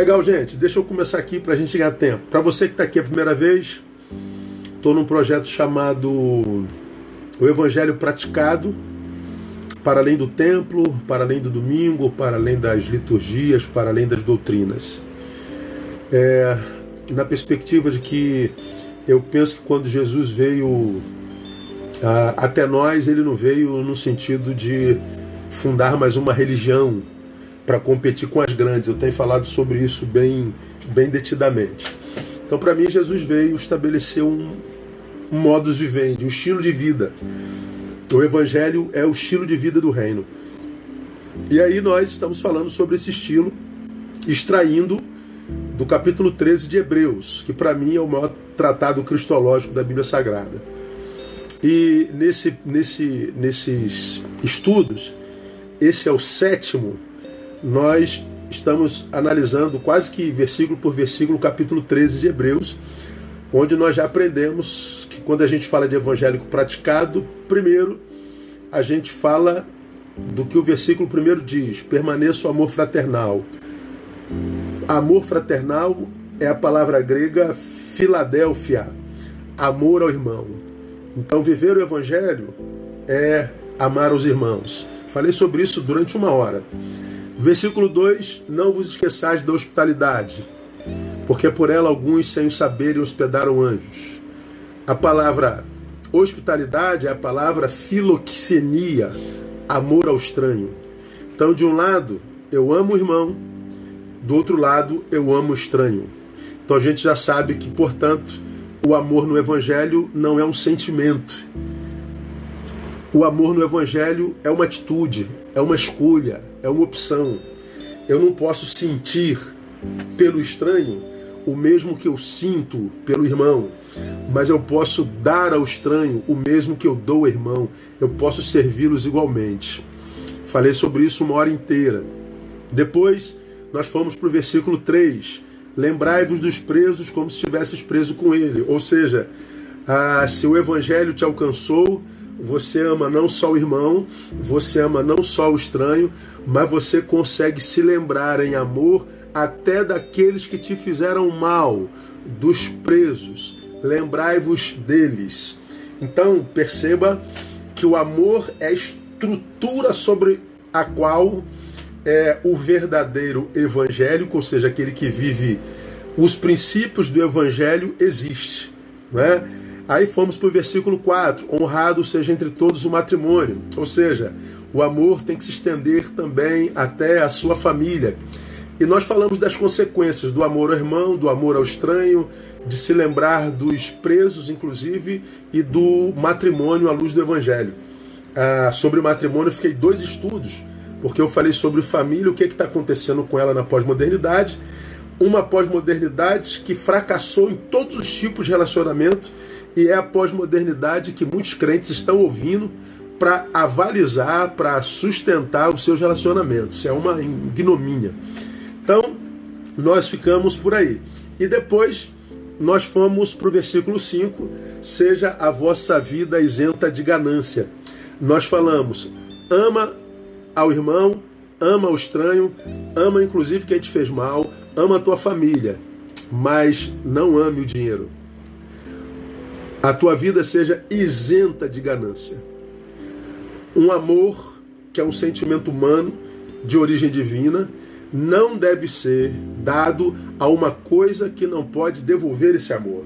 Legal, gente. Deixa eu começar aqui para a gente ganhar tempo. Para você que está aqui a primeira vez, estou num projeto chamado O Evangelho Praticado, para além do templo, para além do domingo, para além das liturgias, para além das doutrinas. É, na perspectiva de que eu penso que quando Jesus veio ah, até nós, ele não veio no sentido de fundar mais uma religião para competir com as grandes. Eu tenho falado sobre isso bem, bem detidamente. Então, para mim, Jesus veio estabelecer um, um modus vivendi, um estilo de vida. O Evangelho é o estilo de vida do reino. E aí nós estamos falando sobre esse estilo, extraindo do capítulo 13 de Hebreus, que para mim é o maior tratado cristológico da Bíblia Sagrada. E nesse, nesse, nesses estudos, esse é o sétimo nós estamos analisando quase que versículo por versículo o capítulo 13 de Hebreus, onde nós já aprendemos que quando a gente fala de evangélico praticado, primeiro a gente fala do que o versículo primeiro diz: permaneça o amor fraternal. Amor fraternal é a palavra grega Filadélfia, amor ao irmão. Então, viver o evangelho é amar os irmãos. Falei sobre isso durante uma hora. Versículo 2: Não vos esqueçais da hospitalidade, porque por ela alguns, sem o saberem, hospedaram anjos. A palavra hospitalidade é a palavra filoxenia, amor ao estranho. Então, de um lado, eu amo o irmão, do outro lado, eu amo o estranho. Então a gente já sabe que, portanto, o amor no Evangelho não é um sentimento. O amor no Evangelho é uma atitude, é uma escolha, é uma opção. Eu não posso sentir pelo estranho o mesmo que eu sinto pelo irmão, mas eu posso dar ao estranho o mesmo que eu dou ao irmão. Eu posso servi-los igualmente. Falei sobre isso uma hora inteira. Depois, nós fomos para o versículo 3. Lembrai-vos dos presos como se estivesses preso com ele. Ou seja, ah, se o evangelho te alcançou, você ama não só o irmão, você ama não só o estranho, mas você consegue se lembrar em amor até daqueles que te fizeram mal, dos presos. Lembrai-vos deles. Então, perceba que o amor é a estrutura sobre a qual é o verdadeiro evangélico, ou seja, aquele que vive os princípios do evangelho, existe. Não é? Aí fomos para o versículo 4: honrado seja entre todos o matrimônio. Ou seja, o amor tem que se estender também até a sua família. E nós falamos das consequências do amor ao irmão, do amor ao estranho, de se lembrar dos presos, inclusive, e do matrimônio à luz do Evangelho. Ah, sobre o matrimônio, fiquei dois estudos, porque eu falei sobre família, o que é está acontecendo com ela na pós-modernidade. Uma pós-modernidade que fracassou em todos os tipos de relacionamento e é a pós-modernidade que muitos crentes estão ouvindo para avalizar, para sustentar os seus relacionamentos. É uma ignomínia. Então, nós ficamos por aí. E depois nós fomos para o versículo 5: Seja a vossa vida isenta de ganância. Nós falamos, ama ao irmão, ama ao estranho, ama inclusive quem te fez mal, ama a tua família, mas não ame o dinheiro a tua vida seja isenta de ganância. Um amor, que é um sentimento humano de origem divina, não deve ser dado a uma coisa que não pode devolver esse amor.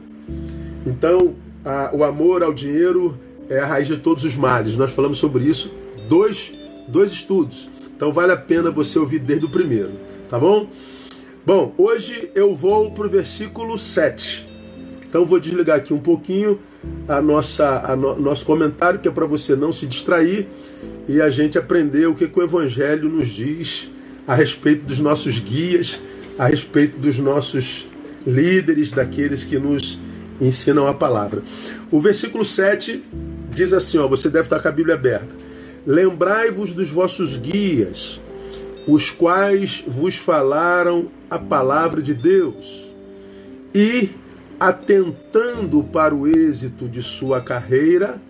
Então, a, o amor ao dinheiro é a raiz de todos os males. Nós falamos sobre isso, dois, dois estudos. Então, vale a pena você ouvir desde o primeiro, tá bom? Bom, hoje eu vou para o versículo 7. Então vou desligar aqui um pouquinho a nossa a no, nosso comentário que é para você não se distrair e a gente aprender o que, que o Evangelho nos diz a respeito dos nossos guias, a respeito dos nossos líderes, daqueles que nos ensinam a palavra. O versículo 7 diz assim: ó, você deve estar com a Bíblia aberta. Lembrai-vos dos vossos guias, os quais vos falaram a palavra de Deus, e atentando para o êxito de sua carreira,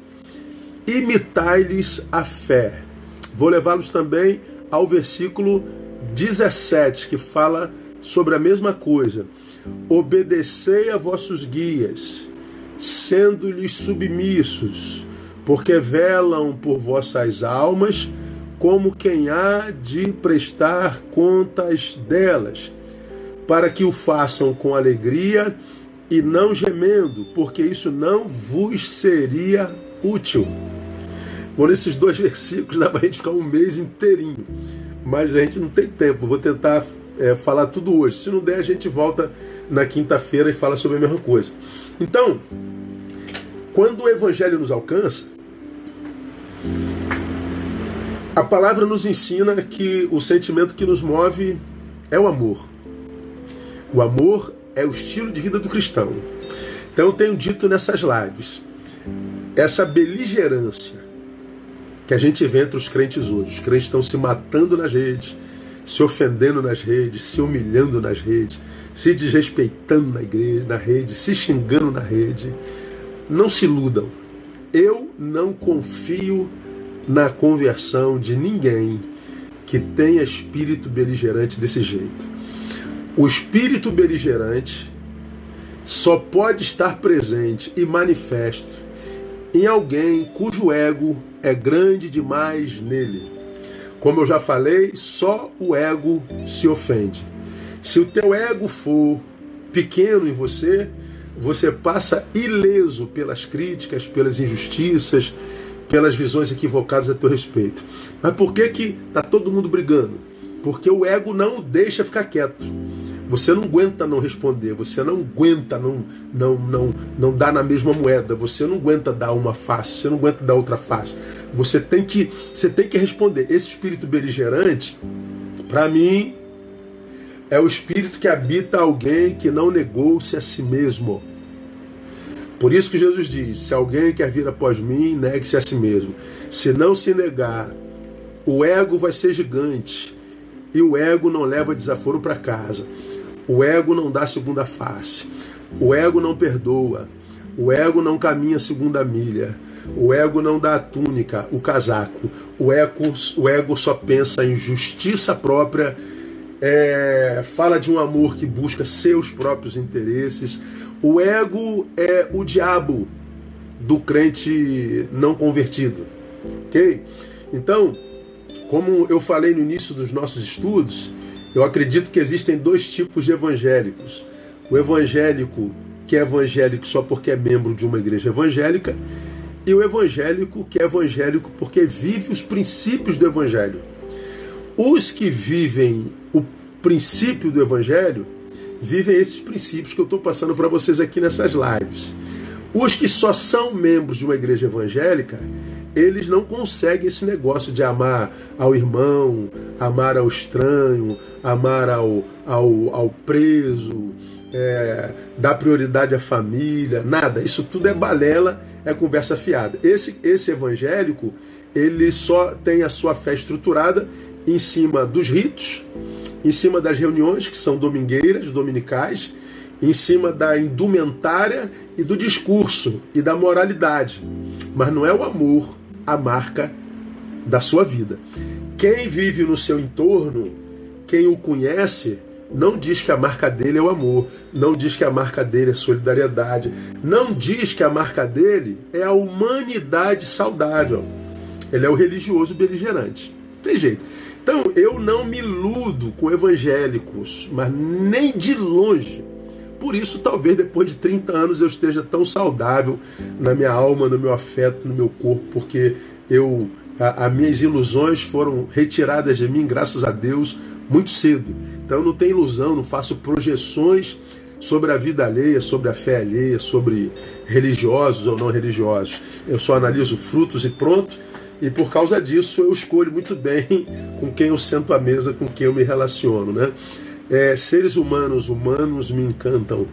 imitai-lhes a fé. Vou levá-los também ao versículo 17, que fala sobre a mesma coisa. Obedecei a vossos guias, sendo-lhes submissos, porque velam por vossas almas, como quem há de prestar contas delas, para que o façam com alegria e não gemendo, porque isso não vos seria útil. Bom, nesses dois versículos dá para a gente ficar um mês inteirinho, mas a gente não tem tempo. Vou tentar é, falar tudo hoje. Se não der, a gente volta na quinta-feira e fala sobre a mesma coisa. Então, quando o Evangelho nos alcança, a palavra nos ensina que o sentimento que nos move é o amor. O amor é o estilo de vida do cristão. Então eu tenho dito nessas lives, essa beligerância que a gente vê entre os crentes hoje. Os crentes estão se matando nas redes, se ofendendo nas redes, se humilhando nas redes, se desrespeitando na igreja, na rede, se xingando na rede. Não se iludam. Eu não confio na conversão de ninguém que tenha espírito beligerante desse jeito. O espírito beligerante só pode estar presente e manifesto em alguém cujo ego é grande demais nele. Como eu já falei, só o ego se ofende. Se o teu ego for pequeno em você, você passa ileso pelas críticas, pelas injustiças, pelas visões equivocadas a teu respeito. Mas por que que tá todo mundo brigando? Porque o ego não deixa ficar quieto. Você não aguenta não responder, você não aguenta não não não não dar na mesma moeda, você não aguenta dar uma face, você não aguenta dar outra face. Você tem que você tem que responder. Esse espírito beligerante, para mim, é o espírito que habita alguém que não negou-se a si mesmo. Por isso que Jesus diz: se alguém quer vir após mim, negue-se a si mesmo. Se não se negar, o ego vai ser gigante e o ego não leva desaforo para casa. O ego não dá segunda face. O ego não perdoa. O ego não caminha segunda milha. O ego não dá a túnica, o casaco. O ego, o ego só pensa em justiça própria, é, fala de um amor que busca seus próprios interesses. O ego é o diabo do crente não convertido. Ok? Então, como eu falei no início dos nossos estudos, eu acredito que existem dois tipos de evangélicos. O evangélico que é evangélico só porque é membro de uma igreja evangélica, e o evangélico que é evangélico porque vive os princípios do evangelho. Os que vivem o princípio do evangelho vivem esses princípios que eu estou passando para vocês aqui nessas lives. Os que só são membros de uma igreja evangélica, eles não conseguem esse negócio de amar ao irmão, amar ao estranho, amar ao, ao, ao preso, é, dar prioridade à família, nada. Isso tudo é balela, é conversa fiada. Esse, esse evangélico, ele só tem a sua fé estruturada em cima dos ritos, em cima das reuniões, que são domingueiras, dominicais, em cima da indumentária e do discurso e da moralidade. Mas não é o amor a marca da sua vida. Quem vive no seu entorno, quem o conhece, não diz que a marca dele é o amor, não diz que a marca dele é solidariedade, não diz que a marca dele é a humanidade saudável. Ele é o religioso beligerante. Tem jeito. Então, eu não me iludo com evangélicos, mas nem de longe. Por isso, talvez depois de 30 anos eu esteja tão saudável na minha alma, no meu afeto, no meu corpo, porque eu as minhas ilusões foram retiradas de mim, graças a Deus, muito cedo. Então eu não tenho ilusão, não faço projeções sobre a vida alheia, sobre a fé alheia, sobre religiosos ou não religiosos. Eu só analiso frutos e pronto. E por causa disso eu escolho muito bem com quem eu sento à mesa, com quem eu me relaciono, né? É, seres humanos, humanos me encantam.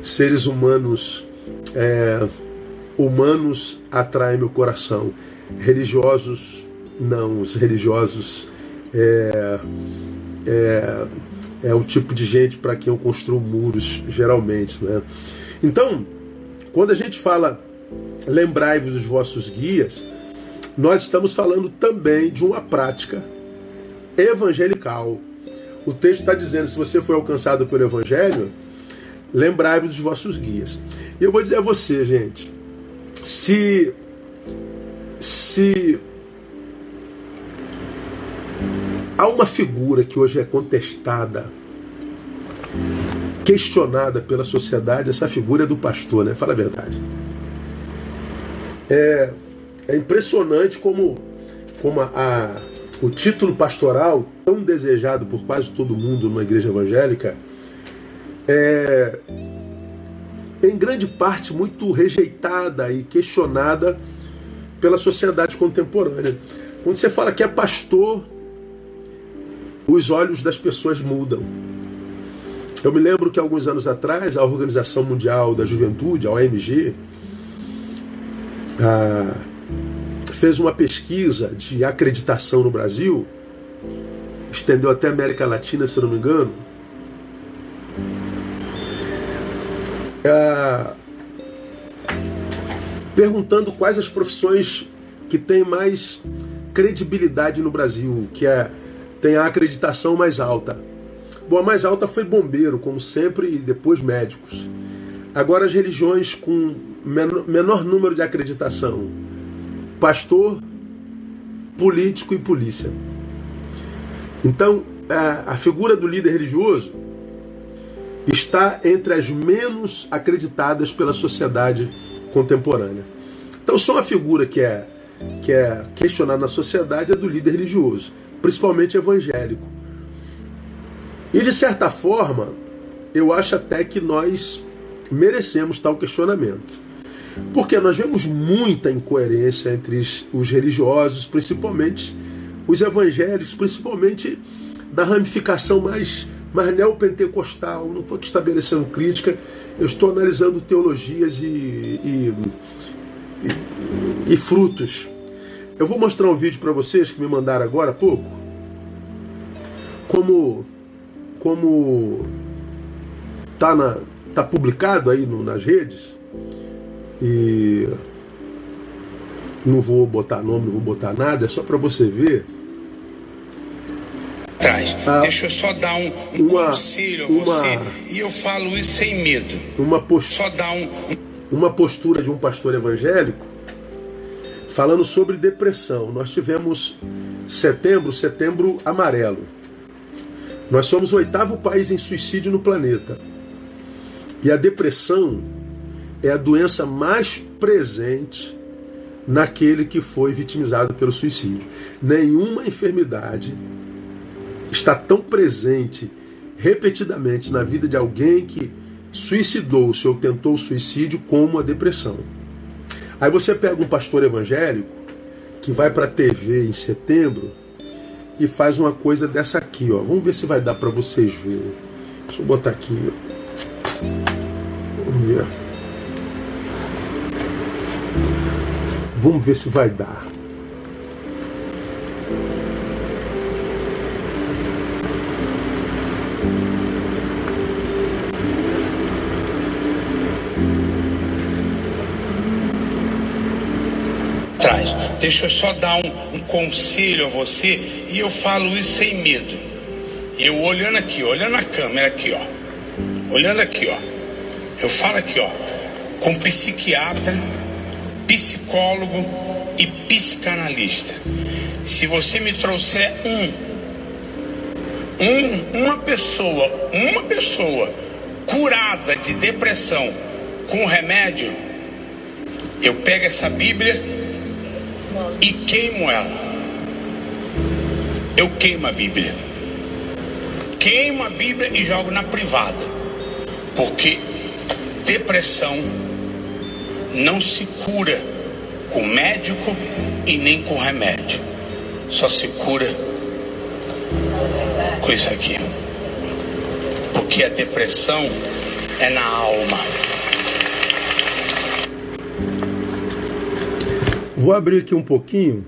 Seres humanos, é, humanos atraem meu coração. Religiosos, não. Os religiosos é, é, é o tipo de gente para quem eu construo muros, geralmente. Né? Então, quando a gente fala lembrai-vos dos vossos guias, nós estamos falando também de uma prática evangelical o texto está dizendo: se você foi alcançado pelo Evangelho, lembrai-vos dos vossos guias. E eu vou dizer a você, gente, se se há uma figura que hoje é contestada, questionada pela sociedade, essa figura é do pastor, né? Fala a verdade. É, é impressionante como, como a, a, o título pastoral, tão desejado por quase todo mundo numa igreja evangélica, é em grande parte muito rejeitada e questionada pela sociedade contemporânea. Quando você fala que é pastor, os olhos das pessoas mudam. Eu me lembro que alguns anos atrás, a Organização Mundial da Juventude, a OMG, a, fez uma pesquisa de acreditação no Brasil, estendeu até a América Latina, se eu não me engano. A, perguntando quais as profissões que têm mais credibilidade no Brasil, que é, tem a acreditação mais alta. Bom, a mais alta foi bombeiro, como sempre, e depois médicos. Agora as religiões com menor número de acreditação: pastor, político e polícia. Então, a, a figura do líder religioso está entre as menos acreditadas pela sociedade contemporânea. Então, só uma figura que é, que é questionada na sociedade é do líder religioso, principalmente evangélico. E de certa forma, eu acho até que nós merecemos tal questionamento. Porque nós vemos muita incoerência entre os religiosos, principalmente os evangélicos, principalmente da ramificação mais, mais neopentecostal. Não estou aqui estabelecendo crítica, eu estou analisando teologias e, e, e, e frutos. Eu vou mostrar um vídeo para vocês que me mandaram agora há pouco. Como como tá na tá publicado aí no, nas redes e não vou botar nome, não vou botar nada, é só para você ver. Traz. Ah, Deixa eu só dar um, um uma, conselho a uma, você e eu falo isso sem medo. Uma postura, só dar um, uma postura de um pastor evangélico falando sobre depressão. Nós tivemos setembro, setembro amarelo. Nós somos o oitavo país em suicídio no planeta. E a depressão é a doença mais presente naquele que foi vitimizado pelo suicídio. Nenhuma enfermidade está tão presente repetidamente na vida de alguém que suicidou-se ou tentou suicídio como a depressão. Aí você pega um pastor evangélico que vai para a TV em setembro e faz uma coisa dessa aqui, ó. Vamos ver se vai dar para vocês verem. Deixa eu botar aqui. Vamos ver. Vamos ver se vai dar. Traz. Deixa eu só dar um, um conselho a você e eu falo isso sem medo. Eu olhando aqui, olhando a câmera aqui, ó. Olhando aqui, ó. Eu falo aqui, ó, com psiquiatra psicólogo e psicanalista. Se você me trouxer um, um, uma pessoa, uma pessoa curada de depressão com remédio, eu pego essa Bíblia e queimo ela. Eu queimo a Bíblia. Queimo a Bíblia e jogo na privada. Porque depressão não se cura com médico e nem com remédio. Só se cura com isso aqui. Porque a depressão é na alma. Vou abrir aqui um pouquinho.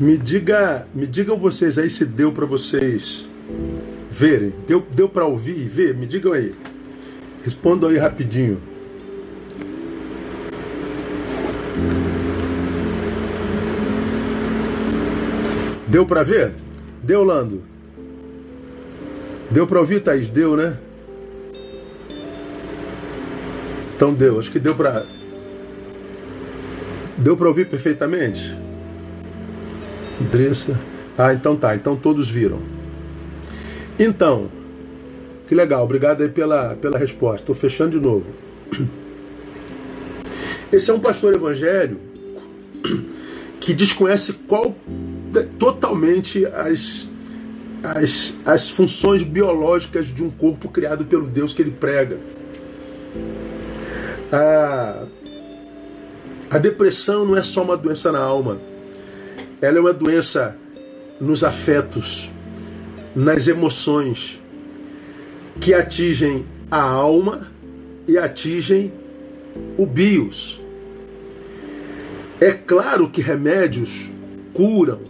Me diga, me digam vocês aí se deu para vocês verem. Deu, deu para ouvir e ver? Me digam aí. Respondam aí rapidinho. Deu para ver? Deu, Lando? Deu para ouvir, Thaís? Deu, né? Então deu. Acho que deu para. Deu para ouvir perfeitamente? Andressa. Ah, então tá. Então todos viram. Então, que legal. Obrigado aí pela, pela resposta. Estou fechando de novo. Esse é um pastor evangélico que desconhece qual totalmente as, as, as funções biológicas de um corpo criado pelo Deus que ele prega. A, a depressão não é só uma doença na alma, ela é uma doença nos afetos, nas emoções, que atingem a alma e atingem o bios. É claro que remédios curam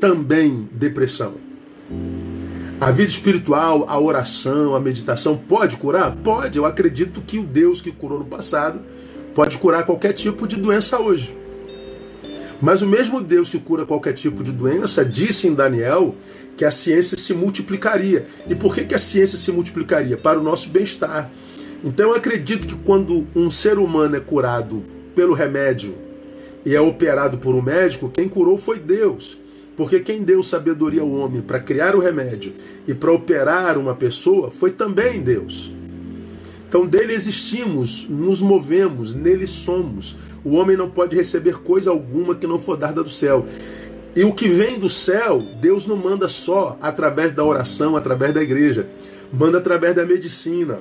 também depressão. A vida espiritual, a oração, a meditação pode curar? Pode. Eu acredito que o Deus que curou no passado pode curar qualquer tipo de doença hoje. Mas o mesmo Deus que cura qualquer tipo de doença disse em Daniel que a ciência se multiplicaria. E por que, que a ciência se multiplicaria? Para o nosso bem-estar. Então eu acredito que quando um ser humano é curado pelo remédio e é operado por um médico, quem curou foi Deus. Porque quem deu sabedoria ao homem para criar o remédio e para operar uma pessoa foi também Deus. Então dele existimos, nos movemos, nele somos. O homem não pode receber coisa alguma que não for dada do céu. E o que vem do céu, Deus não manda só através da oração, através da igreja. Manda através da medicina,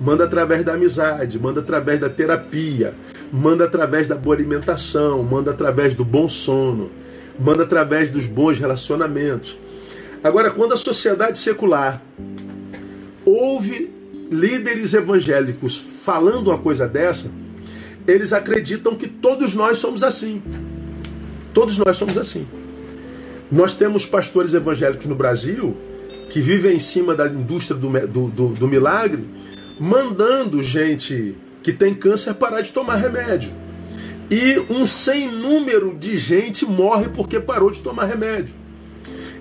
manda através da amizade, manda através da terapia, manda através da boa alimentação, manda através do bom sono, manda através dos bons relacionamentos. Agora, quando a sociedade secular ouve líderes evangélicos falando uma coisa dessa, eles acreditam que todos nós somos assim. Todos nós somos assim. Nós temos pastores evangélicos no Brasil que vivem em cima da indústria do, do, do, do milagre, mandando gente que tem câncer parar de tomar remédio. E um sem número de gente morre porque parou de tomar remédio.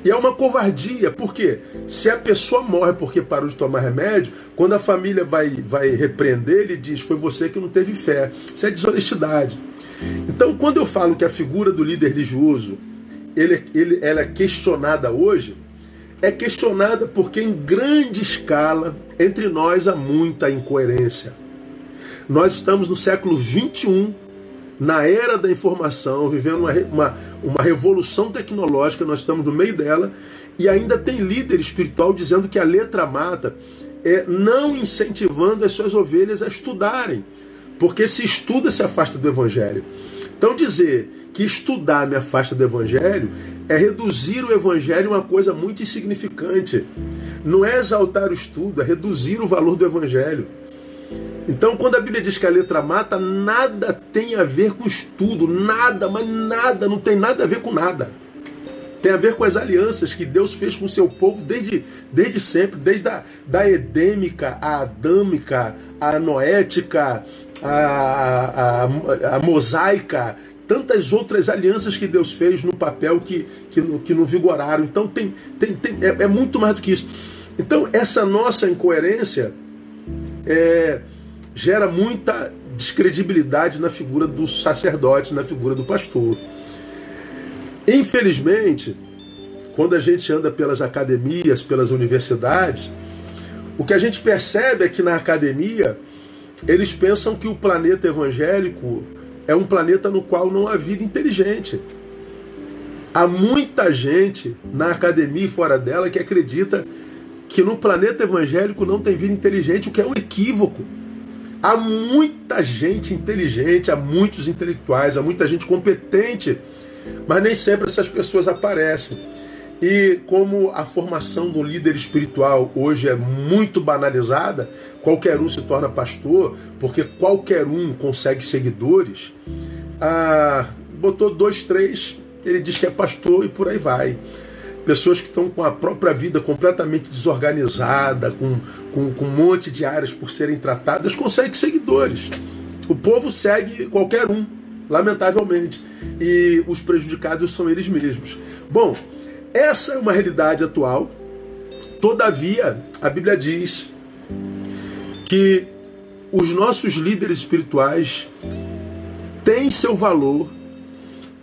E é uma covardia, porque se a pessoa morre porque parou de tomar remédio, quando a família vai, vai repreender, ele diz: Foi você que não teve fé. Isso é desonestidade. Então, quando eu falo que a figura do líder religioso ele, ele, ela é questionada hoje, é questionada porque, em grande escala, entre nós há muita incoerência. Nós estamos no século 21 na era da informação, vivendo uma, uma, uma revolução tecnológica, nós estamos no meio dela, e ainda tem líder espiritual dizendo que a letra mata, é não incentivando as suas ovelhas a estudarem, porque se estuda se afasta do evangelho. Então dizer que estudar me afasta do evangelho é reduzir o evangelho a uma coisa muito insignificante. Não é exaltar o estudo, é reduzir o valor do evangelho. Então, quando a Bíblia diz que a letra mata, nada tem a ver com estudo, nada, mas nada, não tem nada a ver com nada. Tem a ver com as alianças que Deus fez com o seu povo desde, desde sempre, desde a da edêmica, a adâmica, a noética, a, a, a, a mosaica, tantas outras alianças que Deus fez no papel que, que, que não vigoraram. Então tem, tem, tem é, é muito mais do que isso. Então, essa nossa incoerência é, gera muita descredibilidade na figura do sacerdote, na figura do pastor. Infelizmente, quando a gente anda pelas academias, pelas universidades, o que a gente percebe é que na academia eles pensam que o planeta evangélico é um planeta no qual não há vida inteligente. Há muita gente na academia e fora dela que acredita que no planeta evangélico não tem vida inteligente, o que é um equívoco. Há muita gente inteligente, há muitos intelectuais, há muita gente competente, mas nem sempre essas pessoas aparecem. E como a formação do líder espiritual hoje é muito banalizada, qualquer um se torna pastor, porque qualquer um consegue seguidores. Ah, botou dois, três, ele diz que é pastor e por aí vai pessoas que estão com a própria vida completamente desorganizada, com, com, com um monte de áreas por serem tratadas, conseguem seguidores. O povo segue qualquer um, lamentavelmente. E os prejudicados são eles mesmos. Bom, essa é uma realidade atual Todavia, a Bíblia diz que os nossos líderes espirituais têm seu valor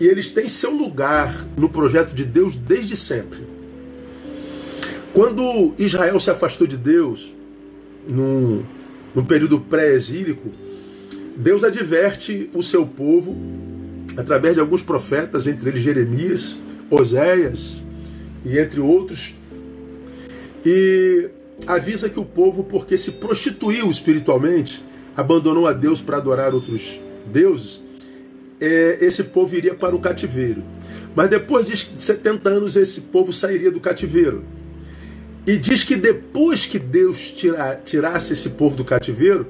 e eles têm seu lugar no projeto de Deus desde sempre. Quando Israel se afastou de Deus, no, período pré-exílico, Deus adverte o seu povo através de alguns profetas, entre eles Jeremias, Oséias e entre outros, e avisa que o povo, porque se prostituiu espiritualmente, abandonou a Deus para adorar outros deuses, é, esse povo iria para o cativeiro. Mas depois de 70 anos, esse povo sairia do cativeiro. E diz que depois que Deus tira, tirasse esse povo do cativeiro,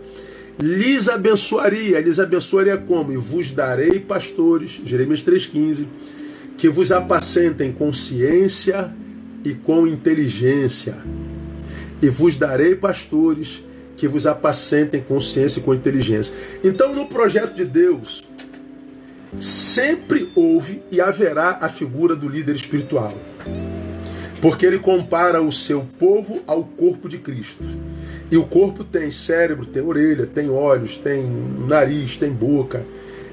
lhes abençoaria. Lhes abençoaria como? E vos darei pastores, Jeremias 3,15, que vos apacentem com ciência e com inteligência. E vos darei pastores que vos apacentem com ciência e com inteligência. Então, no projeto de Deus, sempre houve e haverá a figura do líder espiritual. Porque ele compara o seu povo ao corpo de Cristo. E o corpo tem cérebro, tem orelha, tem olhos, tem nariz, tem boca.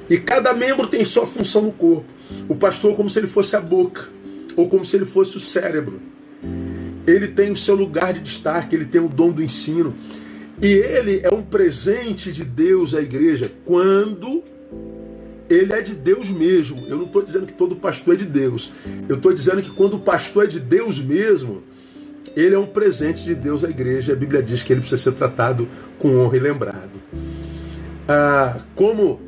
E cada membro tem sua função no corpo. O pastor, como se ele fosse a boca, ou como se ele fosse o cérebro. Ele tem o seu lugar de destaque, ele tem o dom do ensino. E ele é um presente de Deus à igreja quando ele é de Deus mesmo. Eu não estou dizendo que todo pastor é de Deus. Eu estou dizendo que quando o pastor é de Deus mesmo, ele é um presente de Deus à igreja. A Bíblia diz que ele precisa ser tratado com honra e lembrado. Ah, como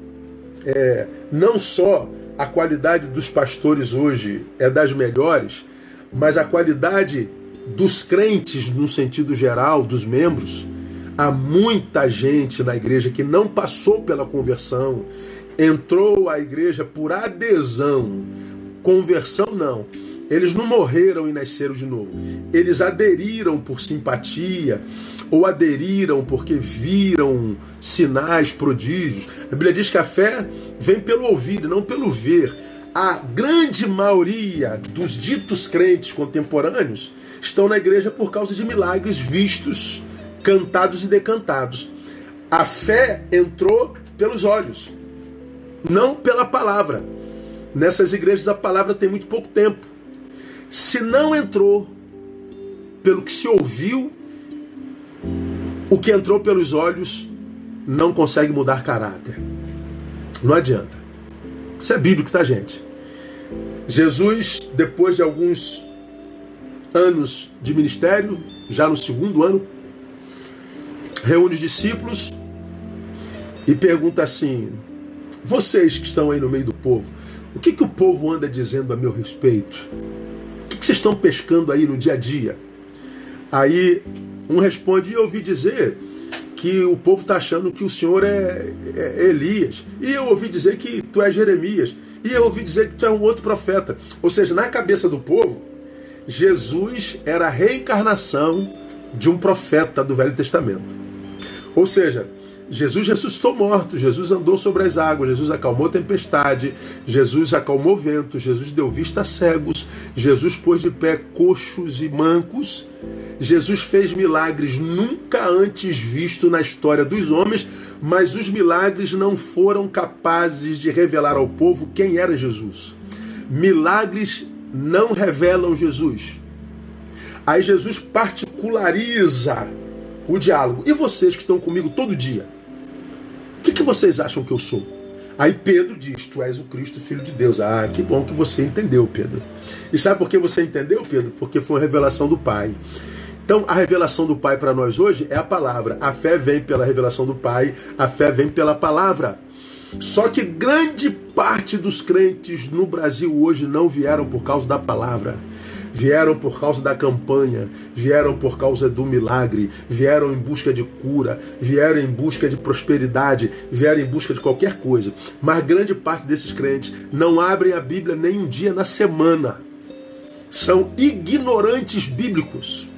é, não só a qualidade dos pastores hoje é das melhores, mas a qualidade dos crentes, no sentido geral, dos membros, há muita gente na igreja que não passou pela conversão, entrou à igreja por adesão, conversão não. Eles não morreram e nasceram de novo. Eles aderiram por simpatia ou aderiram porque viram sinais, prodígios. A Bíblia diz que a fé vem pelo ouvir, não pelo ver. A grande maioria dos ditos crentes contemporâneos estão na igreja por causa de milagres vistos, cantados e decantados. A fé entrou pelos olhos não pela palavra. Nessas igrejas a palavra tem muito pouco tempo. Se não entrou pelo que se ouviu, o que entrou pelos olhos não consegue mudar caráter. Não adianta. Isso é bíblico, tá, gente? Jesus, depois de alguns anos de ministério, já no segundo ano, reúne os discípulos e pergunta assim: vocês que estão aí no meio do povo, o que, que o povo anda dizendo a meu respeito? O que, que vocês estão pescando aí no dia a dia? Aí um responde, eu ouvi dizer que o povo está achando que o senhor é, é, Elias. E eu ouvi dizer que tu és Jeremias. E eu ouvi dizer que tu é um outro profeta. Ou seja, na cabeça do povo, Jesus era a reencarnação de um profeta do Velho Testamento. Ou seja, Jesus ressuscitou morto, Jesus andou sobre as águas, Jesus acalmou tempestade, Jesus acalmou vento, Jesus deu vista a cegos, Jesus pôs de pé coxos e mancos, Jesus fez milagres nunca antes vistos na história dos homens, mas os milagres não foram capazes de revelar ao povo quem era Jesus. Milagres não revelam Jesus. Aí Jesus particulariza o diálogo. E vocês que estão comigo todo dia? Que, que vocês acham que eu sou? Aí Pedro diz: Tu és o Cristo, filho de Deus. Ah, que bom que você entendeu, Pedro. E sabe por que você entendeu, Pedro? Porque foi uma revelação do Pai. Então, a revelação do Pai para nós hoje é a palavra. A fé vem pela revelação do Pai, a fé vem pela palavra. Só que grande parte dos crentes no Brasil hoje não vieram por causa da palavra vieram por causa da campanha, vieram por causa do milagre, vieram em busca de cura, vieram em busca de prosperidade, vieram em busca de qualquer coisa. Mas grande parte desses crentes não abrem a Bíblia nem um dia na semana. São ignorantes bíblicos.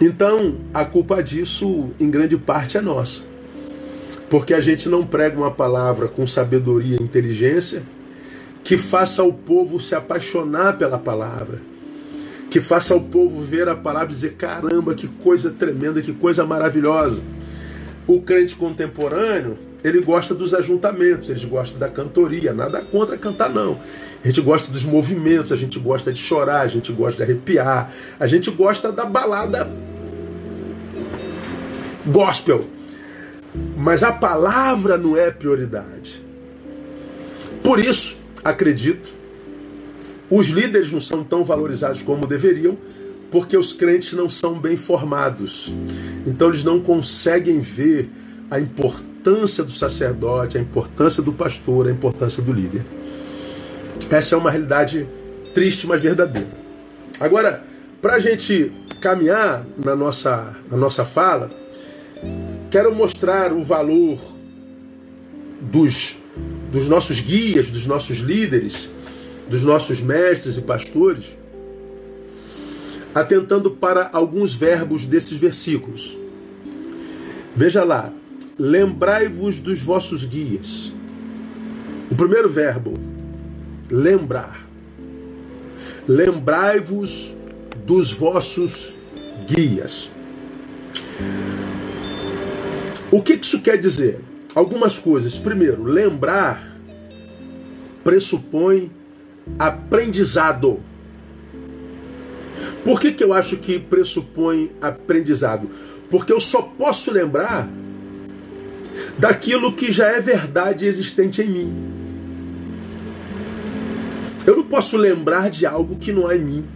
Então, a culpa disso, em grande parte, é nossa. Porque a gente não prega uma palavra com sabedoria e inteligência que faça o povo se apaixonar pela palavra, que faça o povo ver a palavra e dizer: caramba, que coisa tremenda, que coisa maravilhosa. O crente contemporâneo, ele gosta dos ajuntamentos, ele gosta da cantoria, nada contra cantar, não. A gente gosta dos movimentos, a gente gosta de chorar, a gente gosta de arrepiar, a gente gosta da balada gospel. Mas a palavra não é prioridade. Por isso, acredito, os líderes não são tão valorizados como deveriam, porque os crentes não são bem formados. Então eles não conseguem ver a importância do sacerdote, a importância do pastor, a importância do líder. Essa é uma realidade triste, mas verdadeira. Agora, para a gente caminhar na nossa, na nossa fala, quero mostrar o valor dos, dos nossos guias, dos nossos líderes, dos nossos mestres e pastores, atentando para alguns verbos desses versículos. Veja lá, lembrai-vos dos vossos guias. O primeiro verbo, lembrar. Lembrai-vos dos vossos guias. O que isso quer dizer? Algumas coisas. Primeiro, lembrar pressupõe aprendizado. Por que, que eu acho que pressupõe aprendizado? Porque eu só posso lembrar daquilo que já é verdade existente em mim. Eu não posso lembrar de algo que não há em mim.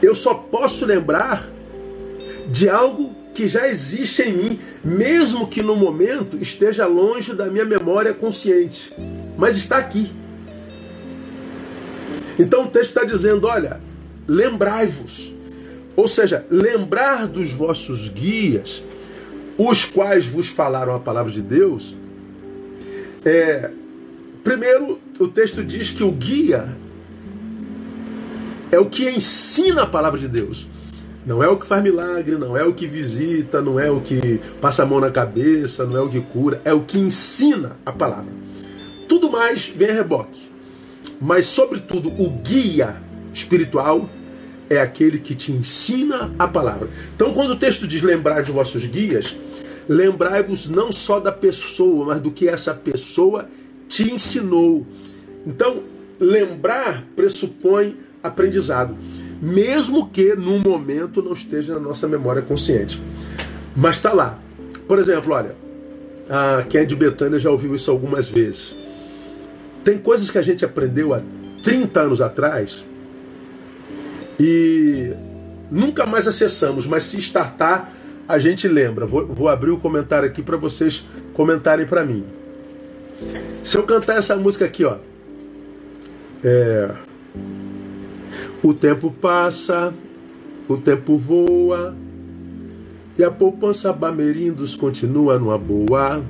Eu só posso lembrar de algo que já existe em mim, mesmo que no momento esteja longe da minha memória consciente mas está aqui. Então o texto está dizendo: olha, lembrai-vos. Ou seja, lembrar dos vossos guias, os quais vos falaram a palavra de Deus. É, primeiro, o texto diz que o guia é o que ensina a palavra de Deus. Não é o que faz milagre, não é o que visita, não é o que passa a mão na cabeça, não é o que cura, é o que ensina a palavra. Tudo mais vem a reboque. Mas, sobretudo, o guia espiritual é aquele que te ensina a palavra. Então, quando o texto diz lembrar de vossos guias, lembrai-vos não só da pessoa, mas do que essa pessoa te ensinou. Então, lembrar pressupõe aprendizado, mesmo que no momento não esteja na nossa memória consciente. Mas está lá. Por exemplo, olha, a quem é de Betânia já ouviu isso algumas vezes. Tem coisas que a gente aprendeu há 30 anos atrás e nunca mais acessamos, mas se startar, a gente lembra. Vou, vou abrir o um comentário aqui para vocês comentarem para mim. Se eu cantar essa música aqui, ó. É, o tempo passa, o tempo voa, e a poupança Bamerindos continua numa boa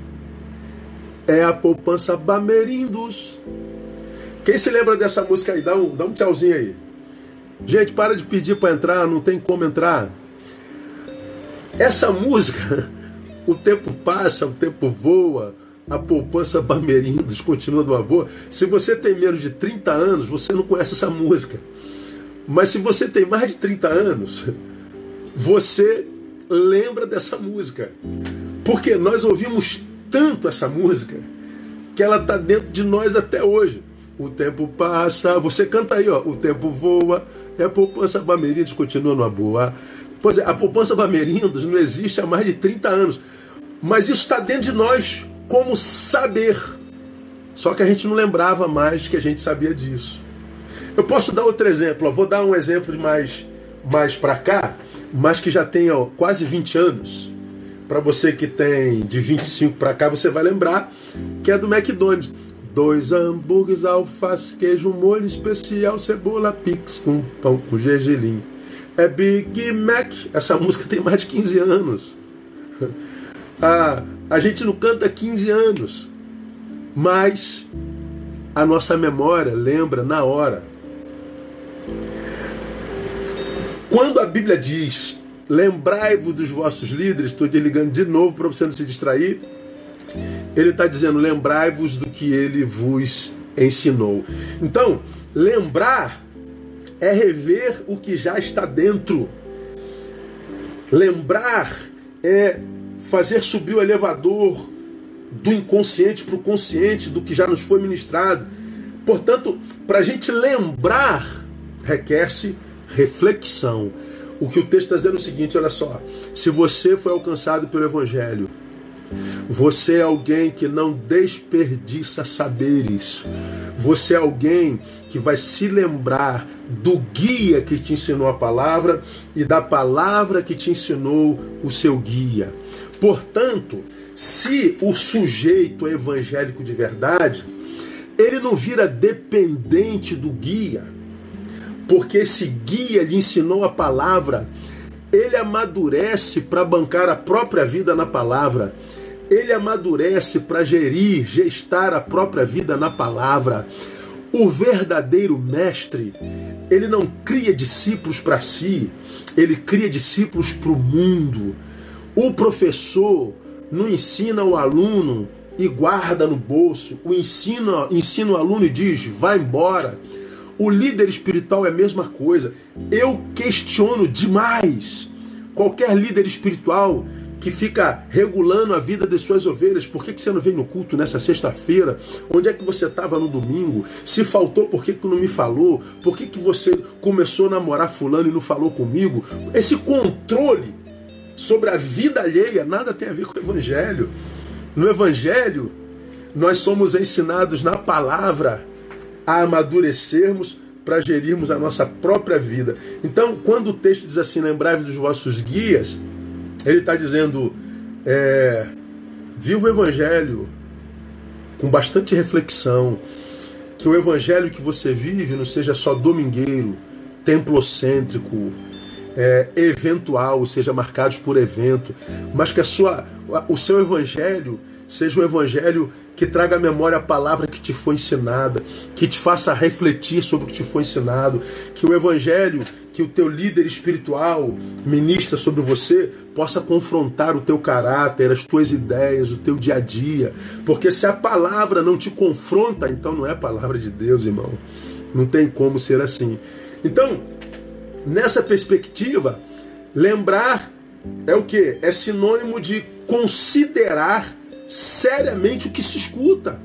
é a poupança Bamerindos. Quem se lembra dessa música aí? Dá um, dá um tchauzinho aí. Gente, para de pedir para entrar, não tem como entrar. Essa música, o tempo passa, o tempo voa, a poupança Bamerindos continua do avô. Se você tem menos de 30 anos, você não conhece essa música. Mas se você tem mais de 30 anos, você lembra dessa música. Porque nós ouvimos tanto essa música que ela está dentro de nós até hoje. O tempo passa, você canta aí, ó. O tempo voa, e a poupança Bamerindos continua numa boa. Pois é, a poupança Bamerindos não existe há mais de 30 anos. Mas isso está dentro de nós como saber. Só que a gente não lembrava mais que a gente sabia disso. Eu posso dar outro exemplo, ó. vou dar um exemplo mais, mais para cá, mas que já tem ó, quase 20 anos. Para você que tem de 25 para cá, você vai lembrar que é do McDonald's. Dois hambúrgueres, alface, queijo, molho especial, cebola, pix com pão com gergelim. É Big Mac. Essa música tem mais de 15 anos. A, a gente não canta 15 anos, mas a nossa memória lembra na hora. Quando a Bíblia diz Lembrai-vos dos vossos líderes, estou ligando de novo para você não se distrair. Ele está dizendo: lembrai-vos do que ele vos ensinou. Então, lembrar é rever o que já está dentro. Lembrar é fazer subir o elevador do inconsciente para o consciente, do que já nos foi ministrado. Portanto, para a gente lembrar, requer-se reflexão. O que o texto está dizendo é o seguinte: olha só, se você foi alcançado pelo Evangelho, você é alguém que não desperdiça saberes. Você é alguém que vai se lembrar do guia que te ensinou a palavra e da palavra que te ensinou o seu guia. Portanto, se o sujeito é evangélico de verdade, ele não vira dependente do guia, porque esse guia lhe ensinou a palavra, ele amadurece para bancar a própria vida na palavra ele amadurece para gerir, gestar a própria vida na palavra. O verdadeiro mestre, ele não cria discípulos para si, ele cria discípulos para o mundo. O professor não ensina o aluno e guarda no bolso, o ensina, ensina o aluno e diz: vai embora. O líder espiritual é a mesma coisa. Eu questiono demais. Qualquer líder espiritual que fica regulando a vida de suas ovelhas. Por que, que você não vem no culto nessa sexta-feira? Onde é que você estava no domingo? Se faltou, por que, que não me falou? Por que, que você começou a namorar fulano e não falou comigo? Esse controle sobre a vida alheia nada tem a ver com o evangelho. No evangelho, nós somos ensinados na palavra a amadurecermos para gerirmos a nossa própria vida. Então, quando o texto diz assim, lembrai-vos dos vossos guias, ele está dizendo: é, viva o Evangelho com bastante reflexão, que o Evangelho que você vive não seja só domingueiro, templocêntrico, é, eventual, seja marcados por evento, mas que a sua, o seu Evangelho seja um Evangelho que traga à memória a palavra que te foi ensinada, que te faça refletir sobre o que te foi ensinado, que o Evangelho que o teu líder espiritual ministra sobre você possa confrontar o teu caráter, as tuas ideias, o teu dia a dia. Porque se a palavra não te confronta, então não é palavra de Deus, irmão. Não tem como ser assim. Então, nessa perspectiva, lembrar é o que? É sinônimo de considerar seriamente o que se escuta.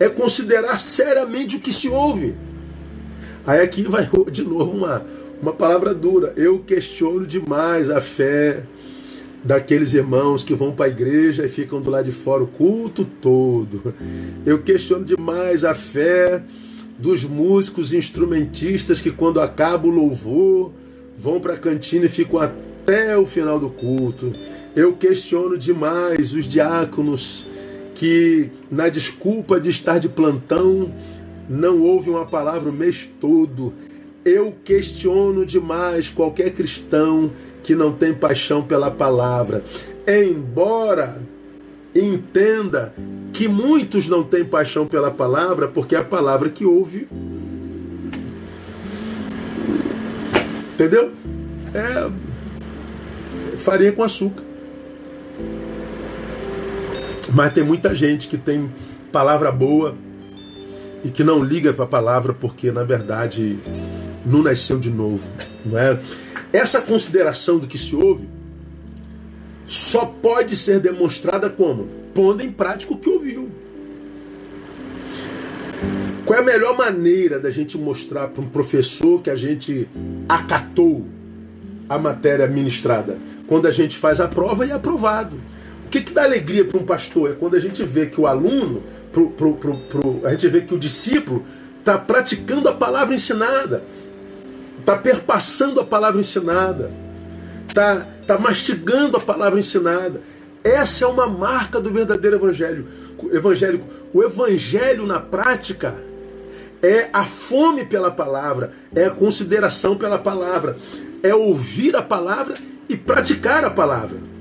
É considerar seriamente o que se ouve. Aí aqui vai de novo uma, uma palavra dura. Eu questiono demais a fé daqueles irmãos que vão para a igreja e ficam do lado de fora o culto todo. Eu questiono demais a fé dos músicos instrumentistas que quando acaba o louvor vão para a cantina e ficam até o final do culto. Eu questiono demais os diáconos que na desculpa de estar de plantão não ouvem uma palavra o mês todo eu questiono demais qualquer cristão que não tem paixão pela palavra. Embora entenda que muitos não têm paixão pela palavra, porque é a palavra que ouve. Entendeu? É farinha com açúcar. Mas tem muita gente que tem palavra boa e que não liga para a palavra porque, na verdade, não nasceu de novo. Não é? Essa consideração do que se ouve só pode ser demonstrada como? Pondo em prática o que ouviu. Qual é a melhor maneira da gente mostrar para um professor que a gente acatou a matéria ministrada? Quando a gente faz a prova e é aprovado. Que, que dá alegria para um pastor? É quando a gente vê que o aluno, pro, pro, pro a gente vê que o discípulo está praticando a palavra ensinada está perpassando a palavra ensinada, está tá mastigando a palavra ensinada. Essa é uma marca do verdadeiro evangelho, evangélico. O evangelho na prática é a fome pela palavra, é a consideração pela palavra, é ouvir a palavra e praticar a palavra.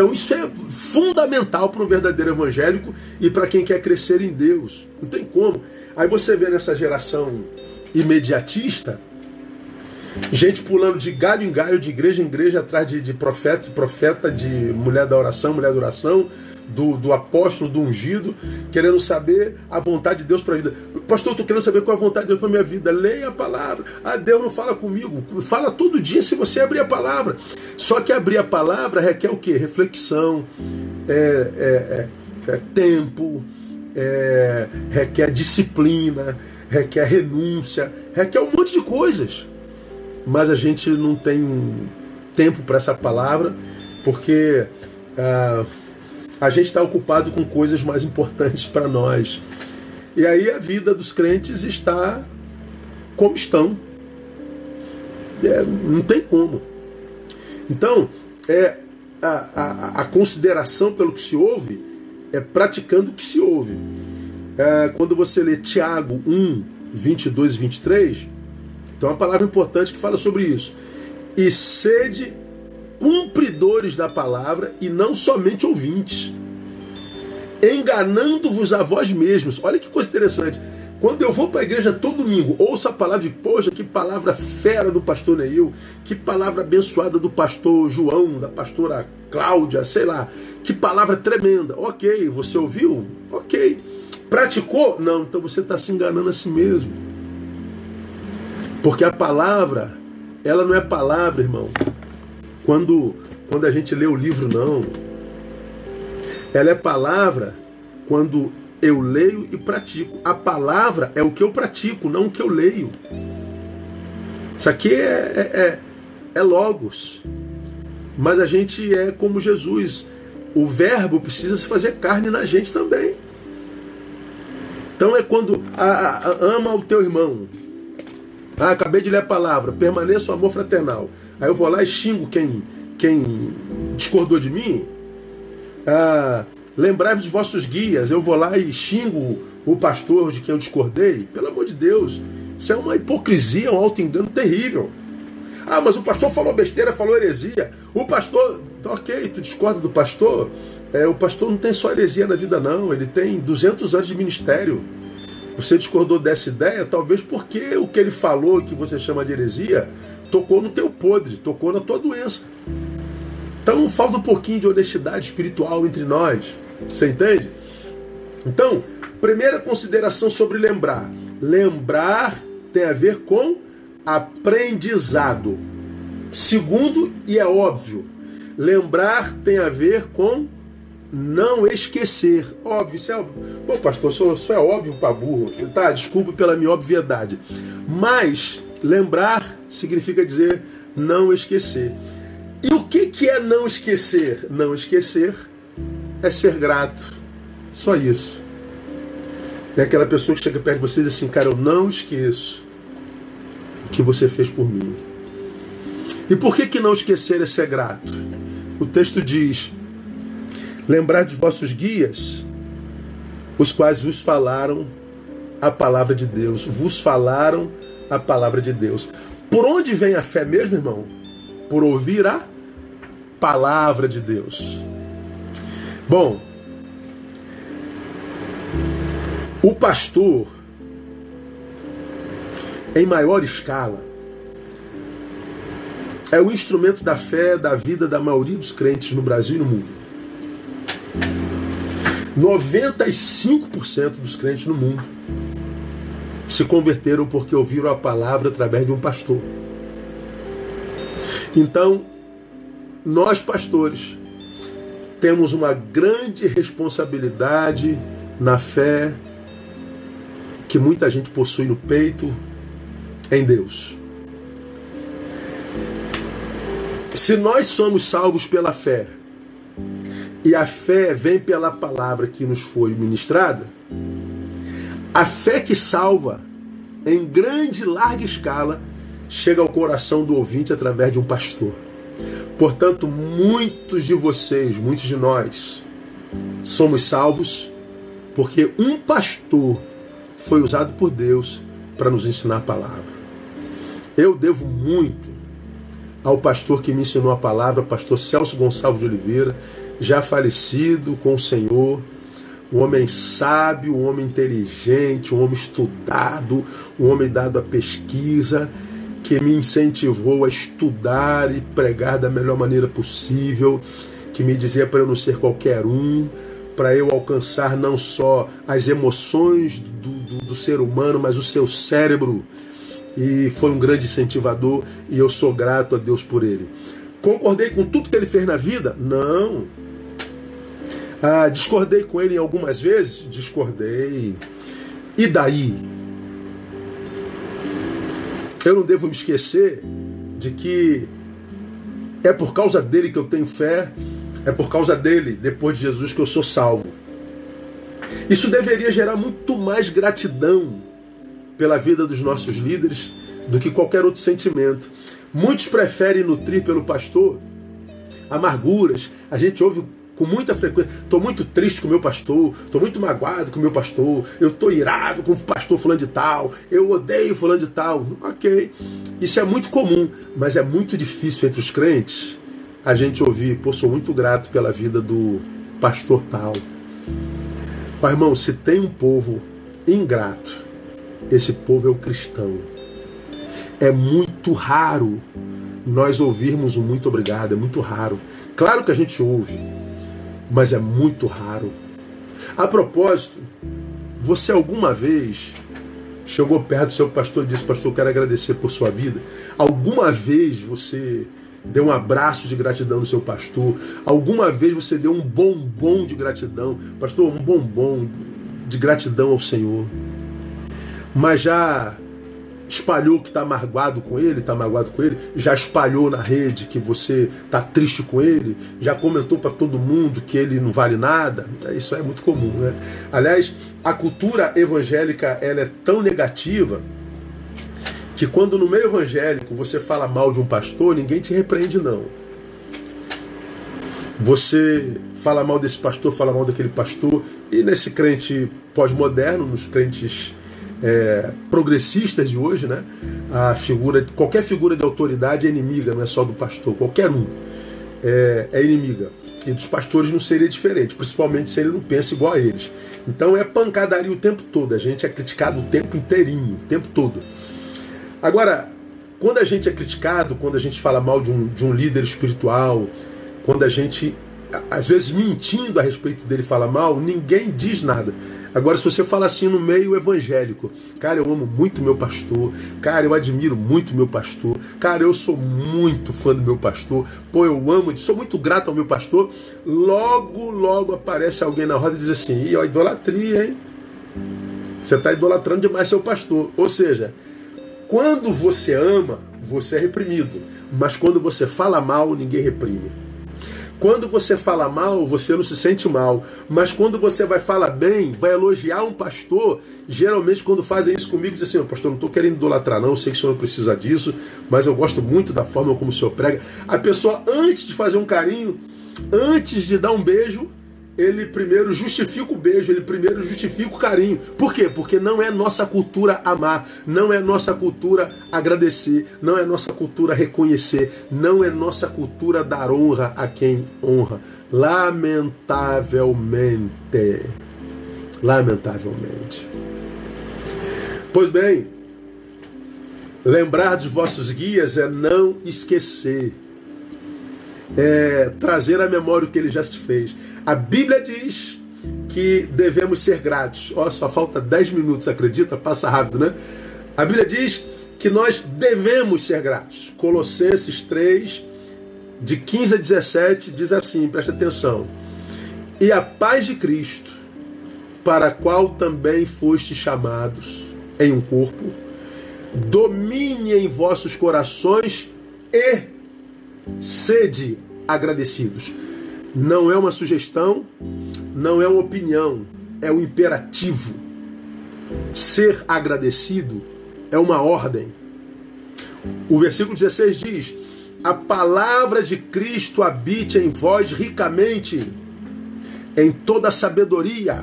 Então isso é fundamental para um verdadeiro evangélico e para quem quer crescer em Deus. Não tem como. Aí você vê nessa geração imediatista, Gente pulando de galho em galho, de igreja em igreja, atrás de, de profeta, profeta, de mulher da oração, mulher da oração, do, do apóstolo, do ungido, querendo saber a vontade de Deus para a vida. Pastor, eu estou querendo saber qual é a vontade de Deus para minha vida. Leia a palavra. Ah, Deus não fala comigo. Fala todo dia se você abrir a palavra. Só que abrir a palavra requer o quê? Reflexão, é, é, é, é tempo, é, requer disciplina, requer renúncia, requer um monte de coisas. Mas a gente não tem tempo para essa palavra, porque. Ah, a gente está ocupado com coisas mais importantes para nós. E aí a vida dos crentes está como estão. É, não tem como. Então, é a, a, a, consideração pelo que se ouve é praticando o que se ouve. É, quando você lê Tiago 1, 22 e 23, tem uma palavra importante que fala sobre isso. E sede cumpridores da palavra e não somente ouvintes, enganando-vos a vós mesmos. Olha que coisa interessante. Quando eu vou para a igreja todo domingo, ouço a palavra de, poxa, que palavra fera do pastor Neil, que palavra abençoada do pastor João, da pastora Cláudia, sei lá, que palavra tremenda. Ok, você ouviu? Ok. Praticou? Não, então você está se enganando a si mesmo. Porque a palavra, ela não é palavra, irmão, quando, quando a gente lê o livro, não. Ela é palavra quando eu leio e pratico. A palavra é o que eu pratico, não o que eu leio. Isso aqui é, é, é, é logos. Mas a gente é como Jesus. O verbo precisa se fazer carne na gente também. Então é quando a, a, ama o teu irmão. Ah, acabei de ler a palavra, permaneça o amor fraternal. Aí eu vou lá e xingo quem, quem discordou de mim. Ah, Lembrai-vos dos vossos guias. Eu vou lá e xingo o pastor de quem eu discordei. Pelo amor de Deus, isso é uma hipocrisia, um auto-engano terrível. Ah, mas o pastor falou besteira, falou heresia. O pastor, ok, tu discorda do pastor? É, o pastor não tem só heresia na vida, não. Ele tem 200 anos de ministério. Você discordou dessa ideia, talvez porque o que ele falou, que você chama de heresia, tocou no teu podre, tocou na tua doença. Então falta um pouquinho de honestidade espiritual entre nós. Você entende? Então, primeira consideração sobre lembrar. Lembrar tem a ver com aprendizado. Segundo, e é óbvio, lembrar tem a ver com não esquecer. Óbvio, isso é. Bom, pastor, isso, isso é óbvio para burro. Tá, desculpe pela minha obviedade. Mas lembrar significa dizer não esquecer. E o que, que é não esquecer? Não esquecer é ser grato. Só isso. É aquela pessoa que chega perto de você e diz assim, cara, eu não esqueço o que você fez por mim. E por que, que não esquecer é ser grato? O texto diz: lembrar de vossos guias, os quais vos falaram a palavra de Deus, vos falaram a palavra de Deus. Por onde vem a fé mesmo, irmão? Por ouvir a palavra de Deus. Bom, o pastor, em maior escala, é o instrumento da fé da vida da maioria dos crentes no Brasil e no mundo. 95% dos crentes no mundo se converteram porque ouviram a palavra através de um pastor. Então, nós pastores temos uma grande responsabilidade na fé que muita gente possui no peito em Deus. Se nós somos salvos pela fé, e a fé vem pela palavra que nos foi ministrada, a fé que salva, em grande e larga escala, chega ao coração do ouvinte através de um pastor. Portanto, muitos de vocês, muitos de nós, somos salvos porque um pastor foi usado por Deus para nos ensinar a palavra. Eu devo muito ao pastor que me ensinou a palavra, pastor Celso Gonçalves de Oliveira, já falecido com o Senhor, um homem sábio, um homem inteligente, um homem estudado, um homem dado à pesquisa que me incentivou a estudar e pregar da melhor maneira possível, que me dizia para eu não ser qualquer um, para eu alcançar não só as emoções do, do, do, ser humano, mas o seu cérebro. E foi um grande incentivador e eu sou grato a Deus por ele. Concordei com tudo que ele fez na vida? Não. Ah, discordei com ele algumas vezes? Discordei. E daí? Eu não devo me esquecer de que é por causa dele que eu tenho fé, é por causa dele, depois de Jesus, que eu sou salvo. Isso deveria gerar muito mais gratidão pela vida dos nossos líderes do que qualquer outro sentimento. Muitos preferem nutrir pelo pastor amarguras. A gente ouve com muita frequência. Estou muito triste com o meu pastor, estou muito magoado com o meu pastor, eu estou irado com o pastor fulano de tal, eu odeio fulano de tal. Ok, isso é muito comum, mas é muito difícil entre os crentes a gente ouvir, pô, sou muito grato pela vida do pastor tal. Pai, irmão, se tem um povo ingrato, esse povo é o cristão. É muito raro nós ouvirmos um muito obrigado, é muito raro. Claro que a gente ouve, mas é muito raro. A propósito, você alguma vez chegou perto do seu pastor e disse: Pastor, quero agradecer por sua vida? Alguma vez você deu um abraço de gratidão no seu pastor? Alguma vez você deu um bombom de gratidão? Pastor, um bombom de gratidão ao Senhor. Mas já espalhou que está amargado com ele, está magoado com ele, já espalhou na rede que você está triste com ele, já comentou para todo mundo que ele não vale nada. Isso é muito comum, né? Aliás, a cultura evangélica ela é tão negativa que quando no meio evangélico você fala mal de um pastor, ninguém te repreende não. Você fala mal desse pastor, fala mal daquele pastor, e nesse crente pós-moderno, nos crentes é, progressistas de hoje, né? A figura, qualquer figura de autoridade é inimiga, não é só do pastor, qualquer um é, é inimiga. E dos pastores não seria diferente, principalmente se ele não pensa igual a eles. Então é pancadaria o tempo todo, a gente é criticado o tempo inteirinho, o tempo todo. Agora, quando a gente é criticado, quando a gente fala mal de um, de um líder espiritual, quando a gente, às vezes mentindo a respeito dele, fala mal, ninguém diz nada. Agora, se você fala assim no meio evangélico, cara, eu amo muito meu pastor, cara, eu admiro muito meu pastor, cara, eu sou muito fã do meu pastor, pô, eu amo, sou muito grato ao meu pastor, logo, logo aparece alguém na roda e diz assim: ih, ó, idolatria, hein? Você está idolatrando demais seu pastor. Ou seja, quando você ama, você é reprimido, mas quando você fala mal, ninguém reprime. Quando você fala mal, você não se sente mal. Mas quando você vai falar bem, vai elogiar um pastor, geralmente quando fazem isso comigo, dizem assim, pastor, não estou querendo idolatrar não, eu sei que o senhor não precisa disso, mas eu gosto muito da forma como o senhor prega. A pessoa, antes de fazer um carinho, antes de dar um beijo, ele primeiro justifica o beijo, ele primeiro justifica o carinho. Por quê? Porque não é nossa cultura amar, não é nossa cultura agradecer, não é nossa cultura reconhecer, não é nossa cultura dar honra a quem honra. Lamentavelmente. Lamentavelmente. Pois bem, lembrar dos vossos guias é não esquecer. É trazer à memória o que ele já te fez. A Bíblia diz que devemos ser gratos. Ó, só falta 10 minutos, acredita? Passa rápido, né? A Bíblia diz que nós devemos ser gratos. Colossenses 3, de 15 a 17, diz assim: presta atenção. E a paz de Cristo, para a qual também foste chamados em um corpo, domine em vossos corações e sede agradecidos. Não é uma sugestão, não é uma opinião, é um imperativo. Ser agradecido é uma ordem. O versículo 16 diz: A palavra de Cristo habite em vós ricamente, em toda sabedoria.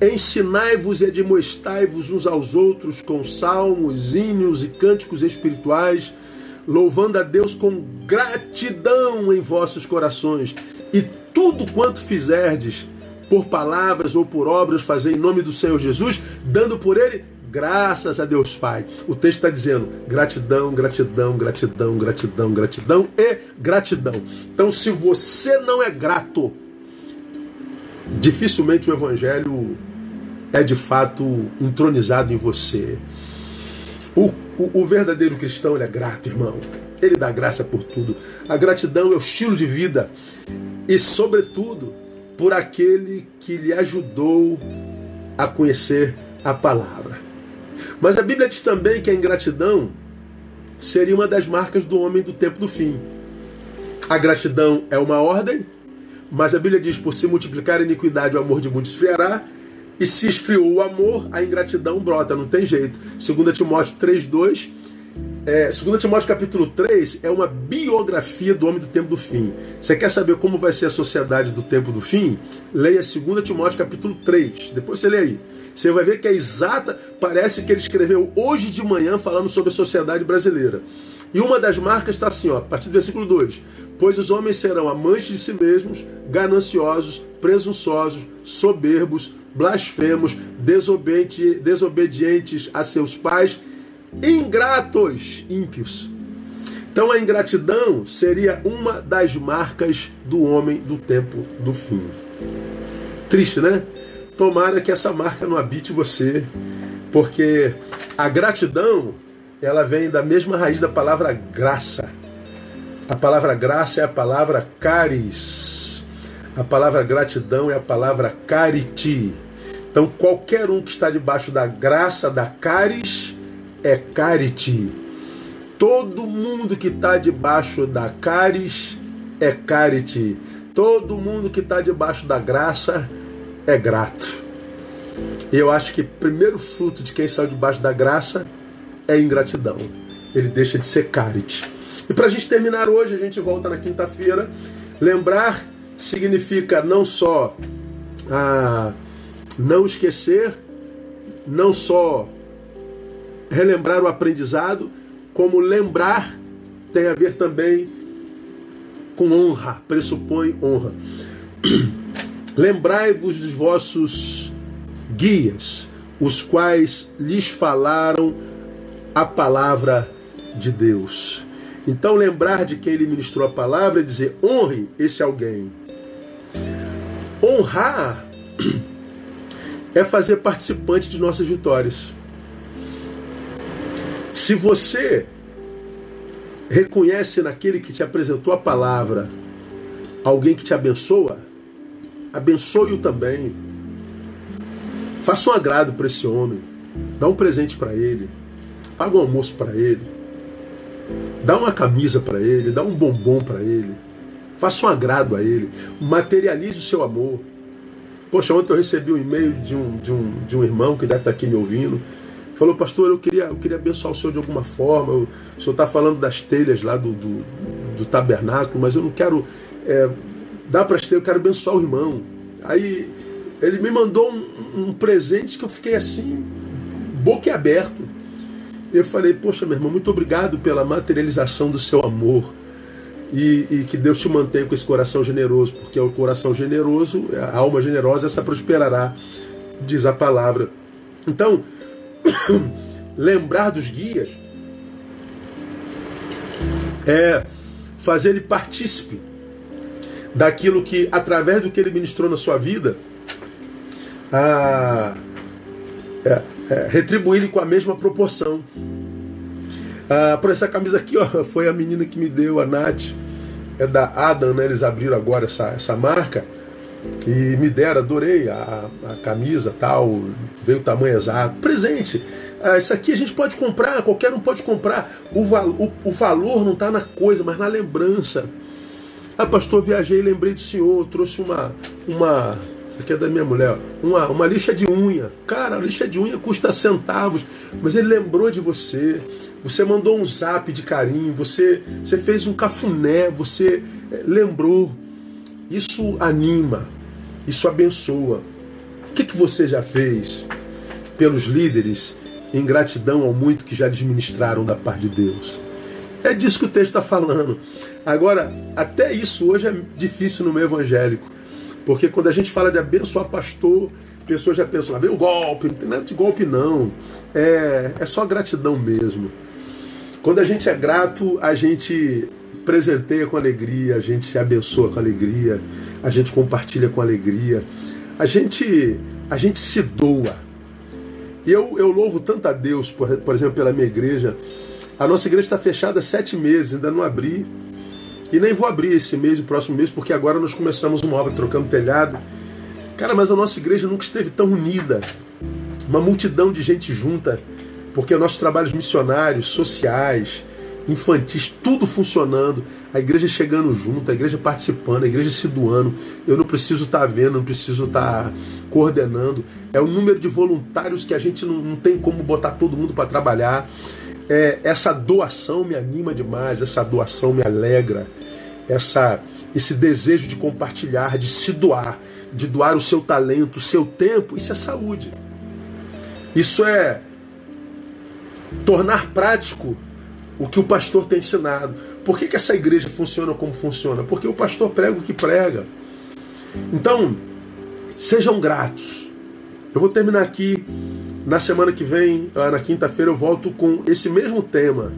Ensinai-vos e admoestai-vos uns aos outros com salmos, hinos e cânticos espirituais, louvando a Deus com gratidão em vossos corações e tudo quanto fizerdes, por palavras ou por obras, fazer em nome do Senhor Jesus, dando por ele graças a Deus Pai. O texto está dizendo gratidão, gratidão, gratidão, gratidão, gratidão e gratidão. Então, se você não é grato, dificilmente o evangelho é de fato entronizado em você. O, o, o verdadeiro cristão é grato, irmão. Ele dá graça por tudo. A gratidão é o estilo de vida e, sobretudo, por aquele que lhe ajudou a conhecer a palavra. Mas a Bíblia diz também que a ingratidão seria uma das marcas do homem do tempo do fim. A gratidão é uma ordem, mas a Bíblia diz: por se multiplicar a iniquidade, o amor de muitos esfriará. E se esfriou o amor, a ingratidão brota, não tem jeito. 2 Timóteo 3,2 é, 2 Timóteo capítulo 3 é uma biografia do homem do tempo do fim. Você quer saber como vai ser a sociedade do tempo do fim? Leia 2 Timóteo capítulo 3. Depois você lê aí. Você vai ver que é exata, parece que ele escreveu hoje de manhã falando sobre a sociedade brasileira. E uma das marcas está assim, ó, a partir do versículo 2: Pois os homens serão amantes de si mesmos, gananciosos, presunçosos, soberbos, blasfemos, desobedientes, desobedientes a seus pais ingratos, ímpios. Então a ingratidão seria uma das marcas do homem do tempo do fim. Triste, né? Tomara que essa marca não habite você, porque a gratidão, ela vem da mesma raiz da palavra graça. A palavra graça é a palavra caris. A palavra gratidão é a palavra cariti. Então qualquer um que está debaixo da graça da caris é carite. Todo mundo que está debaixo da caris é carite. Todo mundo que está debaixo da graça é grato. E eu acho que o primeiro fruto de quem saiu debaixo da graça é ingratidão. Ele deixa de ser carite. E para a gente terminar hoje, a gente volta na quinta-feira. Lembrar significa não só ah, não esquecer, não só relembrar o aprendizado, como lembrar tem a ver também com honra, pressupõe honra. Lembrai-vos dos vossos guias, os quais lhes falaram a palavra de Deus. Então, lembrar de quem lhe ministrou a palavra e dizer: honre esse alguém. Honrar é fazer participante de nossas vitórias. Se você reconhece naquele que te apresentou a palavra alguém que te abençoa, abençoe-o também. Faça um agrado para esse homem. Dá um presente para ele. Paga um almoço para ele. Dá uma camisa para ele. Dá um bombom para ele. Faça um agrado a ele. Materialize o seu amor. Poxa, ontem eu recebi um e-mail de um, de, um, de um irmão que deve estar aqui me ouvindo falou, pastor, eu queria, eu queria abençoar o senhor de alguma forma. o senhor está falando das telhas lá do, do, do, tabernáculo, mas eu não quero é, dar para as telhas, eu quero abençoar o irmão. Aí ele me mandou um, um presente que eu fiquei assim, boquiaberto. Eu falei, poxa, meu irmão, muito obrigado pela materialização do seu amor. E, e, que Deus te mantenha com esse coração generoso, porque é o coração generoso, a alma generosa, essa prosperará, diz a palavra. Então, lembrar dos guias é fazer ele partícipe daquilo que, através do que ele ministrou na sua vida, a, é, é, retribuir ele com a mesma proporção. Ah, por essa camisa aqui, ó, foi a menina que me deu, a Nath, é da Adam, né? Eles abriram agora essa, essa marca e me deram, adorei a, a camisa tal, veio o tamanho exato. Presente. Ah, isso aqui a gente pode comprar, qualquer um pode comprar. O, val, o, o valor não está na coisa, mas na lembrança. Ah, pastor, viajei, lembrei do senhor, trouxe uma. uma isso aqui é da minha mulher, uma, uma lixa de unha. Cara, a lixa de unha custa centavos, mas ele lembrou de você. Você mandou um zap de carinho, você, você fez um cafuné, você eh, lembrou. Isso anima, isso abençoa. O que, que você já fez pelos líderes em gratidão ao muito que já lhes ministraram da parte de Deus? É disso que o texto está falando. Agora, até isso hoje é difícil no meio evangélico. Porque quando a gente fala de abençoar pastor, pessoas já pensam, lá vem o golpe, não tem nada de golpe não. É, é só gratidão mesmo. Quando a gente é grato, a gente presenteia com alegria, a gente abençoa com alegria, a gente compartilha com alegria. a gente, a gente se doa. Eu, eu louvo tanto a Deus, por, por exemplo, pela minha igreja. A nossa igreja está fechada há sete meses, ainda não abri. E nem vou abrir esse mês, o próximo mês, porque agora nós começamos uma obra trocando telhado. Cara, mas a nossa igreja nunca esteve tão unida. Uma multidão de gente junta, porque nossos trabalhos missionários, sociais, infantis, tudo funcionando, a igreja chegando junto, a igreja participando, a igreja se doando. Eu não preciso estar tá vendo, não preciso estar tá coordenando. É o número de voluntários que a gente não, não tem como botar todo mundo para trabalhar. É, essa doação me anima demais, essa doação me alegra, essa, esse desejo de compartilhar, de se doar, de doar o seu talento, o seu tempo, isso é saúde. Isso é tornar prático o que o pastor tem ensinado. Por que, que essa igreja funciona como funciona? Porque o pastor prega o que prega. Então, sejam gratos. Eu vou terminar aqui. Na semana que vem, ah, na quinta-feira, eu volto com esse mesmo tema.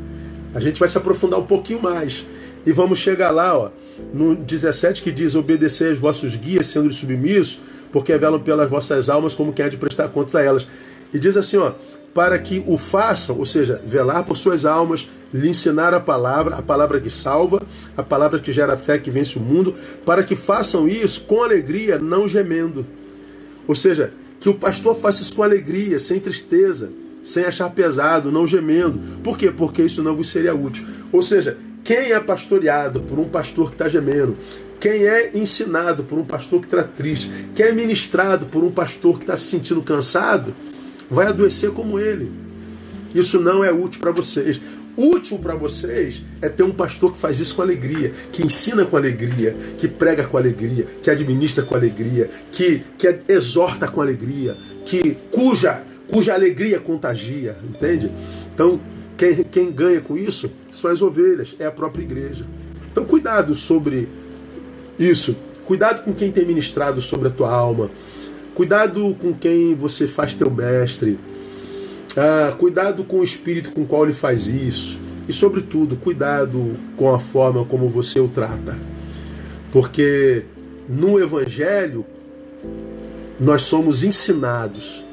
A gente vai se aprofundar um pouquinho mais. E vamos chegar lá, ó, no 17, que diz: Obedecer aos vossos guias, sendo submissos, porque velam pelas vossas almas, como quer de prestar contas a elas. E diz assim, ó, para que o façam, ou seja, velar por suas almas, lhe ensinar a palavra, a palavra que salva, a palavra que gera fé, que vence o mundo, para que façam isso com alegria, não gemendo. Ou seja, que o pastor faça isso com alegria, sem tristeza, sem achar pesado, não gemendo. Por quê? Porque isso não vos seria útil. Ou seja, quem é pastoreado por um pastor que está gemendo, quem é ensinado por um pastor que está triste, quem é ministrado por um pastor que está se sentindo cansado, vai adoecer como ele. Isso não é útil para vocês. Útil para vocês é ter um pastor que faz isso com alegria, que ensina com alegria, que prega com alegria, que administra com alegria, que, que exorta com alegria, que cuja, cuja alegria contagia, entende? Então, quem, quem ganha com isso são as ovelhas, é a própria igreja. Então, cuidado sobre isso. Cuidado com quem tem ministrado sobre a tua alma. Cuidado com quem você faz teu mestre. Ah, cuidado com o espírito com qual ele faz isso. E, sobretudo, cuidado com a forma como você o trata. Porque no Evangelho, nós somos ensinados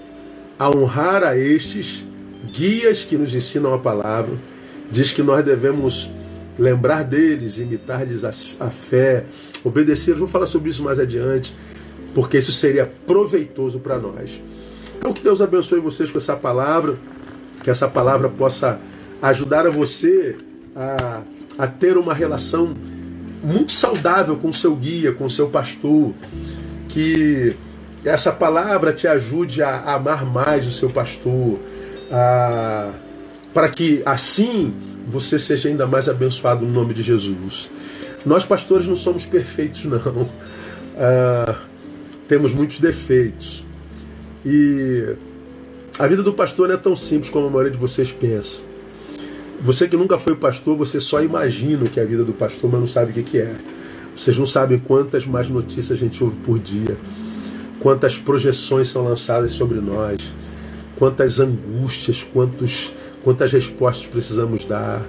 a honrar a estes guias que nos ensinam a palavra. Diz que nós devemos lembrar deles, imitar-lhes a, fé, obedecer. Vou falar sobre isso mais adiante porque isso seria proveitoso para nós. Então, que Deus abençoe vocês com essa palavra, que essa palavra possa ajudar a você a, a ter uma relação muito saudável com o seu guia, com o seu pastor, que essa palavra te ajude a amar mais o seu pastor, a, para que assim você seja ainda mais abençoado no nome de Jesus. Nós pastores não somos perfeitos, não. Ah, temos muitos defeitos. E a vida do pastor não é tão simples como a maioria de vocês pensa. Você que nunca foi pastor, você só imagina o que é a vida do pastor, mas não sabe o que é. Vocês não sabem quantas mais notícias a gente ouve por dia, quantas projeções são lançadas sobre nós, quantas angústias, quantos, quantas respostas precisamos dar,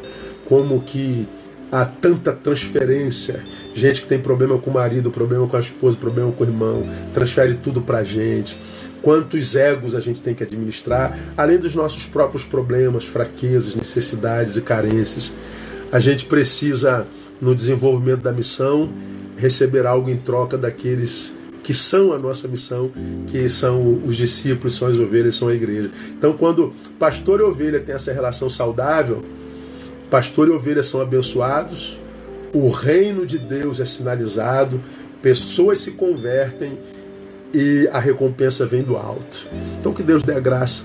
como que há tanta transferência. Gente que tem problema com o marido, problema com a esposa, problema com o irmão, transfere tudo para a gente. Quantos egos a gente tem que administrar, além dos nossos próprios problemas, fraquezas, necessidades e carências. A gente precisa, no desenvolvimento da missão, receber algo em troca daqueles que são a nossa missão, que são os discípulos, são as ovelhas, são a igreja. Então, quando pastor e ovelha têm essa relação saudável, Pastor e ovelha são abençoados, o reino de Deus é sinalizado, pessoas se convertem e a recompensa vem do alto. Então que Deus dê a graça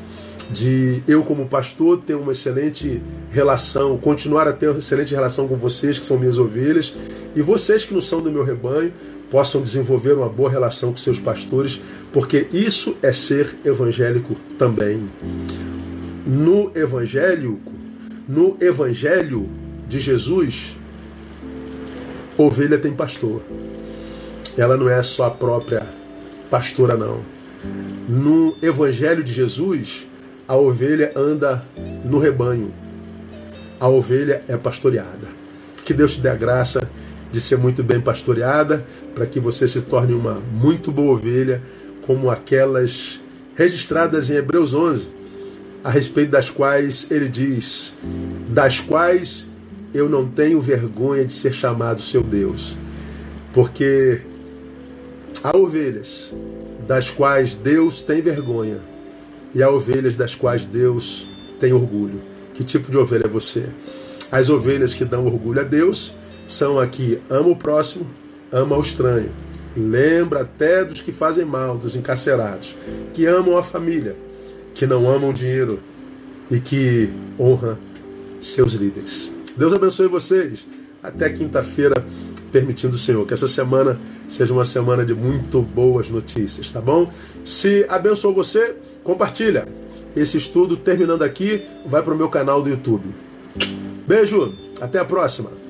de eu como pastor ter uma excelente relação, continuar a ter uma excelente relação com vocês que são minhas ovelhas e vocês que não são do meu rebanho possam desenvolver uma boa relação com seus pastores, porque isso é ser evangélico também. No evangelho no Evangelho de Jesus, ovelha tem pastor. Ela não é só a própria pastora, não. No Evangelho de Jesus, a ovelha anda no rebanho. A ovelha é pastoreada. Que Deus te dê a graça de ser muito bem pastoreada, para que você se torne uma muito boa ovelha, como aquelas registradas em Hebreus 11, a respeito das quais ele diz: das quais eu não tenho vergonha de ser chamado seu Deus, porque há ovelhas das quais Deus tem vergonha e há ovelhas das quais Deus tem orgulho. Que tipo de ovelha é você? As ovelhas que dão orgulho a Deus são aqui ama o próximo, ama o estranho. Lembra até dos que fazem mal, dos encarcerados, que amam a família, que não amam dinheiro e que honra seus líderes. Deus abençoe vocês. Até quinta-feira, permitindo o Senhor. Que essa semana seja uma semana de muito boas notícias, tá bom? Se abençoou você, compartilha. Esse estudo terminando aqui, vai para o meu canal do YouTube. Beijo, até a próxima.